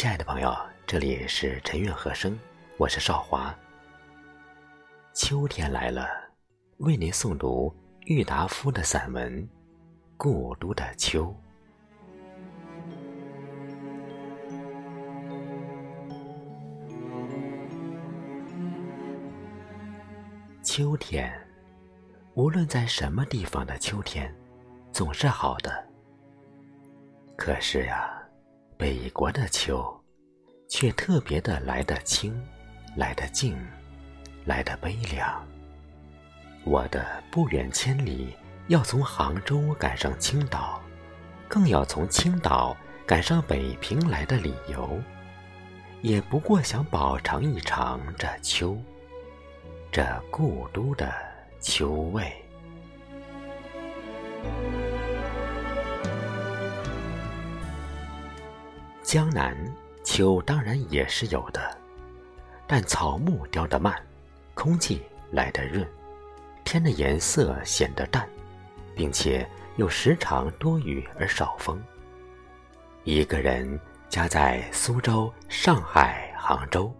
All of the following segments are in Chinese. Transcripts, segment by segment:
亲爱的朋友，这里是陈韵和声，我是少华。秋天来了，为您诵读郁达夫的散文《故都的秋》。秋天，无论在什么地方的秋天，总是好的。可是呀。北国的秋，却特别的来得清，来得静，来得悲凉。我的不远千里要从杭州赶上青岛，更要从青岛赶上北平来的理由，也不过想饱尝一尝这秋，这故都的秋味。江南秋当然也是有的，但草木凋得慢，空气来得润，天的颜色显得淡，并且又时常多雨而少风。一个人夹在苏州、上海、杭州，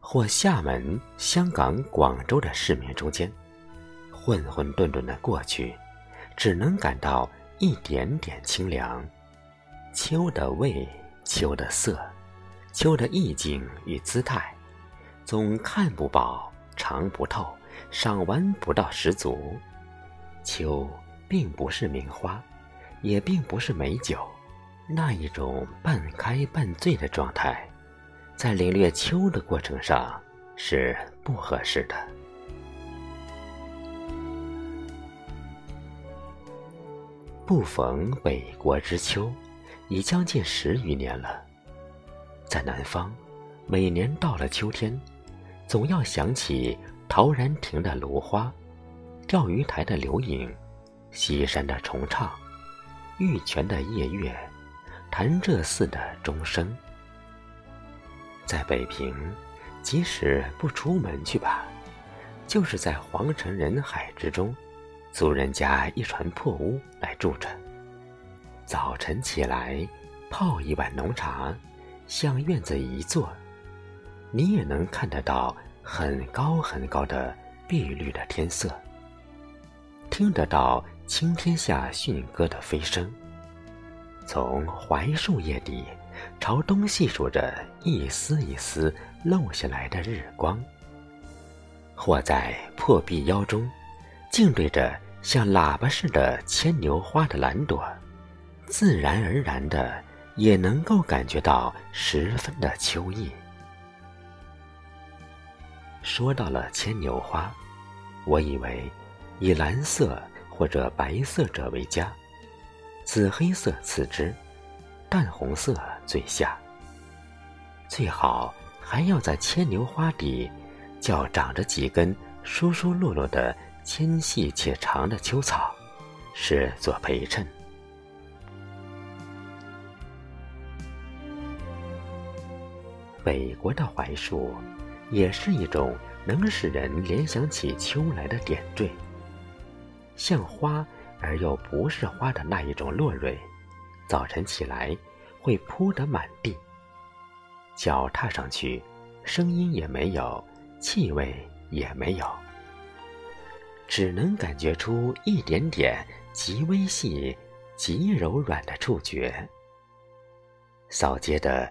或厦门、香港、广州的市民中间，混混沌沌的过去，只能感到一点点清凉，秋的味。秋的色，秋的意境与姿态，总看不饱，尝不透，赏玩不到十足。秋并不是名花，也并不是美酒，那一种半开半醉的状态，在领略秋的过程上是不合适的。不逢北国之秋。已将近十余年了，在南方，每年到了秋天，总要想起陶然亭的芦花，钓鱼台的流影，西山的重唱，玉泉的夜月，潭柘寺的钟声。在北平，即使不出门去吧，就是在黄尘人海之中，租人家一船破屋来住着。早晨起来，泡一碗浓茶，向院子一坐，你也能看得到很高很高的碧绿的天色，听得到青天下驯鸽的飞声。从槐树叶底朝东细数着一丝一丝漏下来的日光，或在破壁腰中，静对着像喇叭似的牵牛花的蓝朵。自然而然的，也能够感觉到十分的秋意。说到了牵牛花，我以为以蓝色或者白色者为佳，紫黑色次之，淡红色最下。最好还要在牵牛花底，较长着几根疏疏落落的纤细且长的秋草，是做陪衬。北国的槐树，也是一种能使人联想起秋来的点缀。像花而又不是花的那一种落蕊，早晨起来会铺得满地。脚踏上去，声音也没有，气味也没有，只能感觉出一点点极微细、极柔软的触觉。扫街的。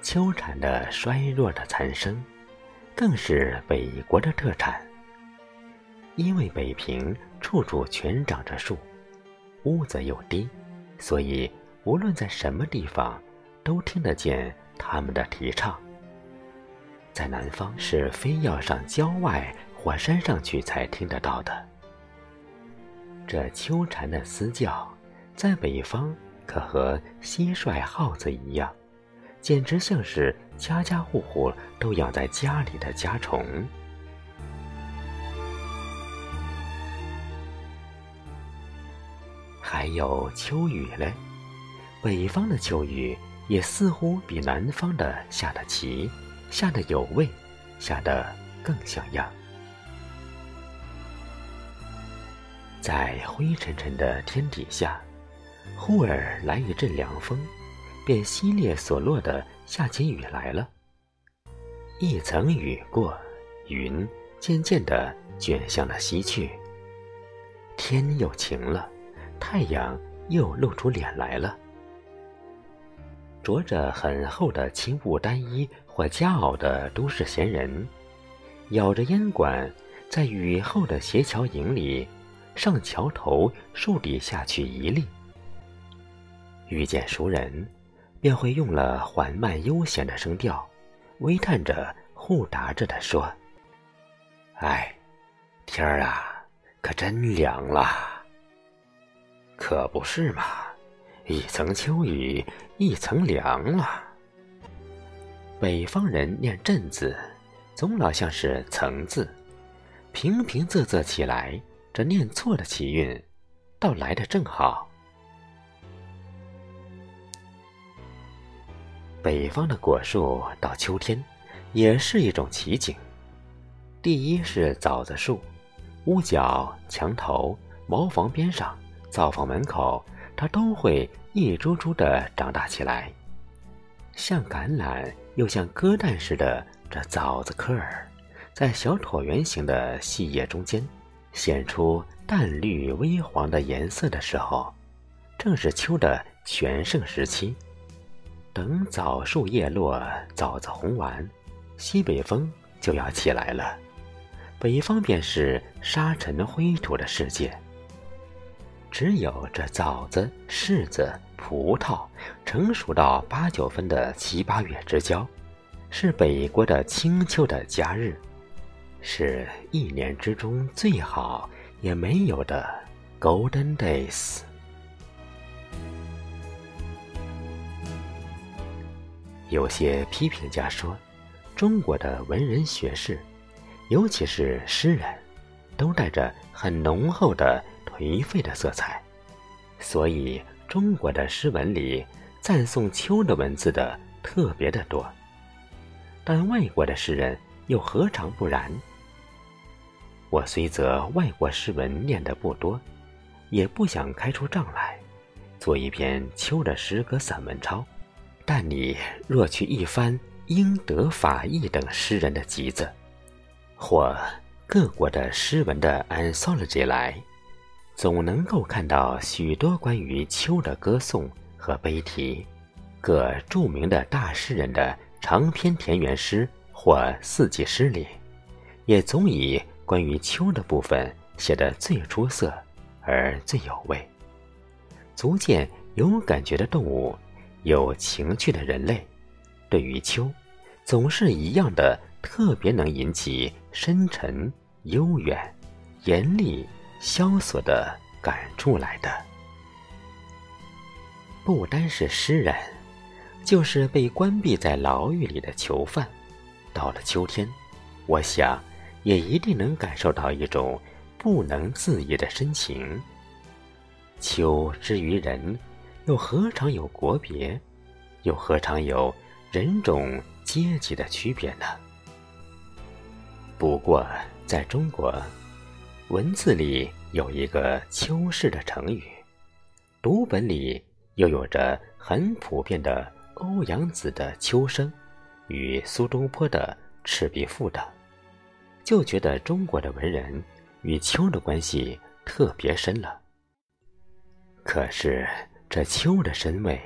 秋蝉的衰弱的残声，更是北国的特产。因为北平处处全长着树，屋子又低，所以无论在什么地方，都听得见他们的啼唱。在南方是非要上郊外或山上去才听得到的。这秋蝉的嘶叫，在北方可和蟋蟀、耗子一样，简直像是家家户户都养在家里的家虫。还有秋雨嘞，北方的秋雨也似乎比南方的下得齐，下得有味，下得更像样。在灰沉沉的天底下，忽而来一阵凉风，便淅沥所落的下起雨来了。一层雨过，云渐渐的卷向了西去，天又晴了。太阳又露出脸来了，着着很厚的青布单衣或夹袄的都市闲人，咬着烟管，在雨后的斜桥影里，上桥头树底下去一立。遇见熟人，便会用了缓慢悠闲的声调，微叹着，互答着的说：“哎，天儿啊，可真凉了。”可不是嘛，一层秋雨一层凉了。北方人念“阵”字，总老像是“层”字，平平仄仄起来，这念错的起韵，倒来的正好。北方的果树到秋天，也是一种奇景。第一是枣子树，屋角、墙头、茅房边上。灶房门口，它都会一株株的长大起来，像橄榄又像鸽蛋似的。这枣子颗儿，在小椭圆形的细叶中间，显出淡绿微黄的颜色的时候，正是秋的全盛时期。等枣树叶落，枣子红完，西北风就要起来了，北方便是沙尘灰土的世界。只有这枣子、柿子、葡萄成熟到八九分的七八月之交，是北国的清秋的佳日，是一年之中最好也没有的 Golden Days。有些批评家说，中国的文人学士，尤其是诗人，都带着很浓厚的。颓废的色彩，所以中国的诗文里赞颂秋的文字的特别的多。但外国的诗人又何尝不然？我虽则外国诗文念得不多，也不想开出账来，做一篇秋的诗歌散文抄。但你若去一番英德法意等诗人的集子，或各国的诗文的 anthology 来。总能够看到许多关于秋的歌颂和悲题，各著名的大诗人的长篇田园诗或四季诗里，也总以关于秋的部分写得最出色而最有味，足见有感觉的动物，有情趣的人类，对于秋，总是一样的特别能引起深沉、悠远、严厉。萧索的感触来的，不单是诗人，就是被关闭在牢狱里的囚犯，到了秋天，我想也一定能感受到一种不能自已的深情。秋之于人，又何尝有国别，又何尝有人种阶级的区别呢？不过，在中国。文字里有一个“秋氏”的成语，读本里又有着很普遍的欧阳子的《秋声》与苏东坡的《赤壁赋》等，就觉得中国的文人与秋的关系特别深了。可是这秋的深味，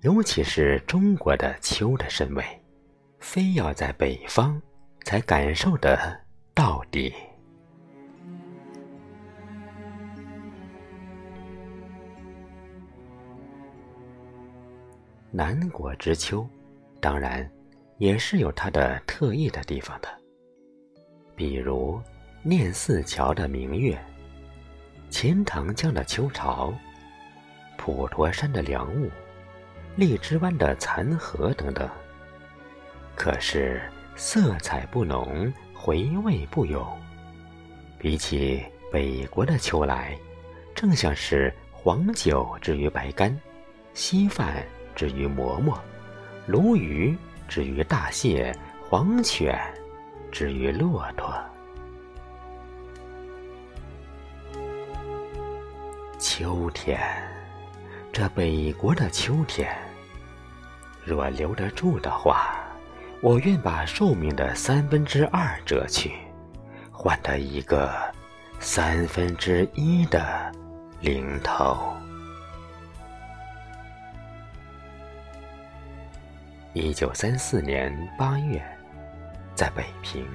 尤其是中国的秋的深味，非要在北方才感受得到底。南国之秋，当然也是有它的特异的地方的。比如念四桥的明月，钱塘江的秋潮，普陀山的凉雾、荔枝湾的残荷等等。可是色彩不浓，回味不永。比起北国的秋来，正像是黄酒之于白干，稀饭之于馍馍，鲈鱼之于大蟹，黄犬之于骆驼。秋天，这北国的秋天，若留得住的话，我愿把寿命的三分之二折去，换得一个三分之一的零头。一九三四年八月，在北平。